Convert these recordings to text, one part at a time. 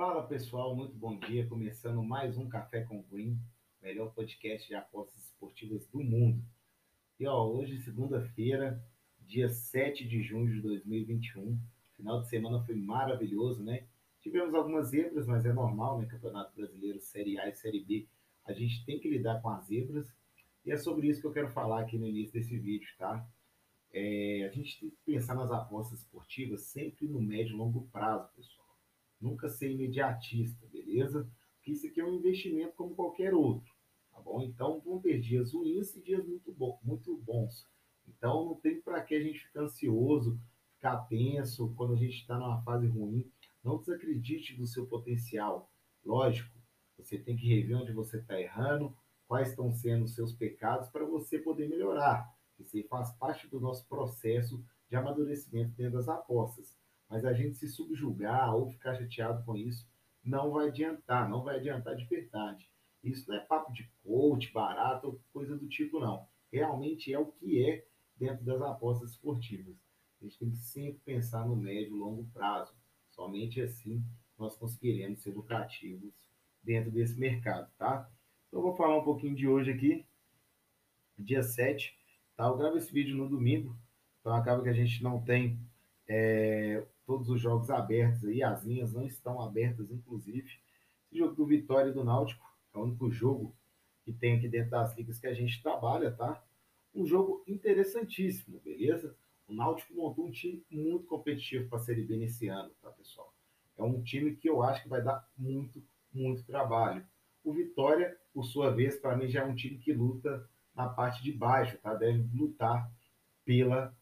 Fala pessoal, muito bom dia. Começando mais um Café com Green, melhor podcast de apostas esportivas do mundo. E ó, hoje, segunda-feira, dia 7 de junho de 2021. Final de semana foi maravilhoso, né? Tivemos algumas zebras, mas é normal, né? Campeonato Brasileiro, Série A e Série B. A gente tem que lidar com as zebras. E é sobre isso que eu quero falar aqui no início desse vídeo, tá? É, a gente tem que pensar nas apostas esportivas sempre no médio e longo prazo, pessoal. Nunca ser imediatista, beleza? Porque isso aqui é um investimento como qualquer outro, tá bom? Então vão ter dias ruins e dias muito, muito bons. Então não tem para que a gente ficar ansioso, ficar tenso quando a gente está numa fase ruim. Não desacredite do seu potencial. Lógico, você tem que rever onde você está errando, quais estão sendo os seus pecados para você poder melhorar. Isso aí faz parte do nosso processo de amadurecimento dentro das apostas. Mas a gente se subjugar ou ficar chateado com isso não vai adiantar, não vai adiantar de verdade. Isso não é papo de coach, barato ou coisa do tipo, não. Realmente é o que é dentro das apostas esportivas. A gente tem que sempre pensar no médio e longo prazo. Somente assim nós conseguiremos ser lucrativos dentro desse mercado, tá? Então, vou falar um pouquinho de hoje aqui, dia 7 Tá? Eu gravo esse vídeo no domingo, então acaba que a gente não tem é, todos os jogos abertos aí, as linhas não estão abertas, inclusive. Esse jogo do Vitória e do Náutico é o único jogo que tem aqui dentro das ligas que a gente trabalha, tá? Um jogo interessantíssimo, beleza? O Náutico montou um time muito competitivo para a Série B nesse ano, tá, pessoal? É um time que eu acho que vai dar muito, muito trabalho. O Vitória, por sua vez, para mim já é um time que luta na parte de baixo, tá? Deve lutar pela,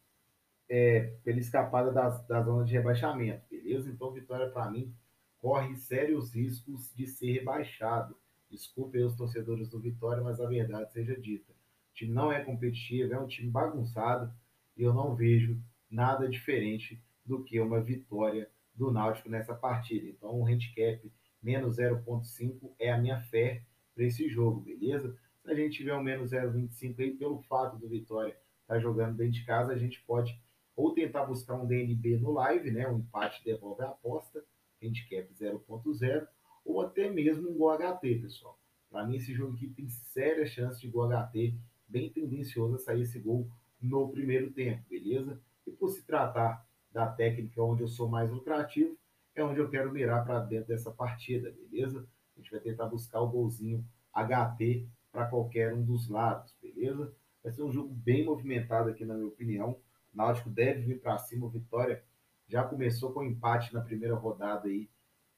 é, pela escapada das, da zona de rebaixamento, beleza? Então, Vitória, para mim, corre sérios riscos de ser rebaixado. Desculpe os torcedores do Vitória, mas a verdade seja dita. O time não é competitivo, é um time bagunçado e eu não vejo nada diferente do que uma vitória do Náutico nessa partida. Então, o handicap menos 0,5 é a minha fé para esse jogo, beleza? Se a gente tiver um menos 0,25 aí, pelo fato do Vitória estar tá jogando dentro de casa, a gente pode ou tentar buscar um DNB no live, né? Um empate devolve a aposta, handicap 0.0, ou até mesmo um gol HT, pessoal. Para mim, esse jogo aqui tem séria chance de gol HT, bem tendencioso a sair esse gol no primeiro tempo, beleza? E por se tratar da técnica onde eu sou mais lucrativo, é onde eu quero mirar para dentro dessa partida, beleza? A gente vai tentar buscar o golzinho HT para qualquer um dos lados, beleza? Vai ser um jogo bem movimentado aqui, na minha opinião. Náutico deve vir para cima. O Vitória já começou com empate na primeira rodada aí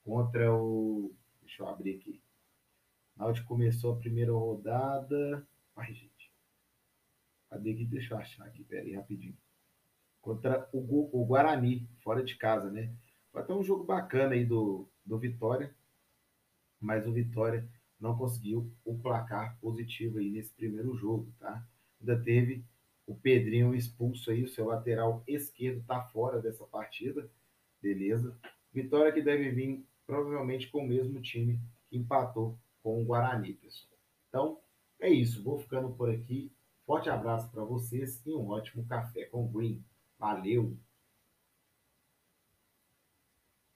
contra o. Deixa eu abrir aqui. Náutico começou a primeira rodada. Ai, gente. Cadê aqui? Deixa eu achar aqui, pera aí, rapidinho. Contra o, o Guarani, fora de casa, né? Vai ter um jogo bacana aí do, do Vitória. Mas o Vitória não conseguiu o placar positivo aí nesse primeiro jogo, tá? Ainda teve o Pedrinho expulso aí, o seu lateral esquerdo tá fora dessa partida, beleza? Vitória que deve vir provavelmente com o mesmo time que empatou com o Guarani, pessoal. Então, é isso, vou ficando por aqui. Forte abraço para vocês e um ótimo café com Green. Valeu!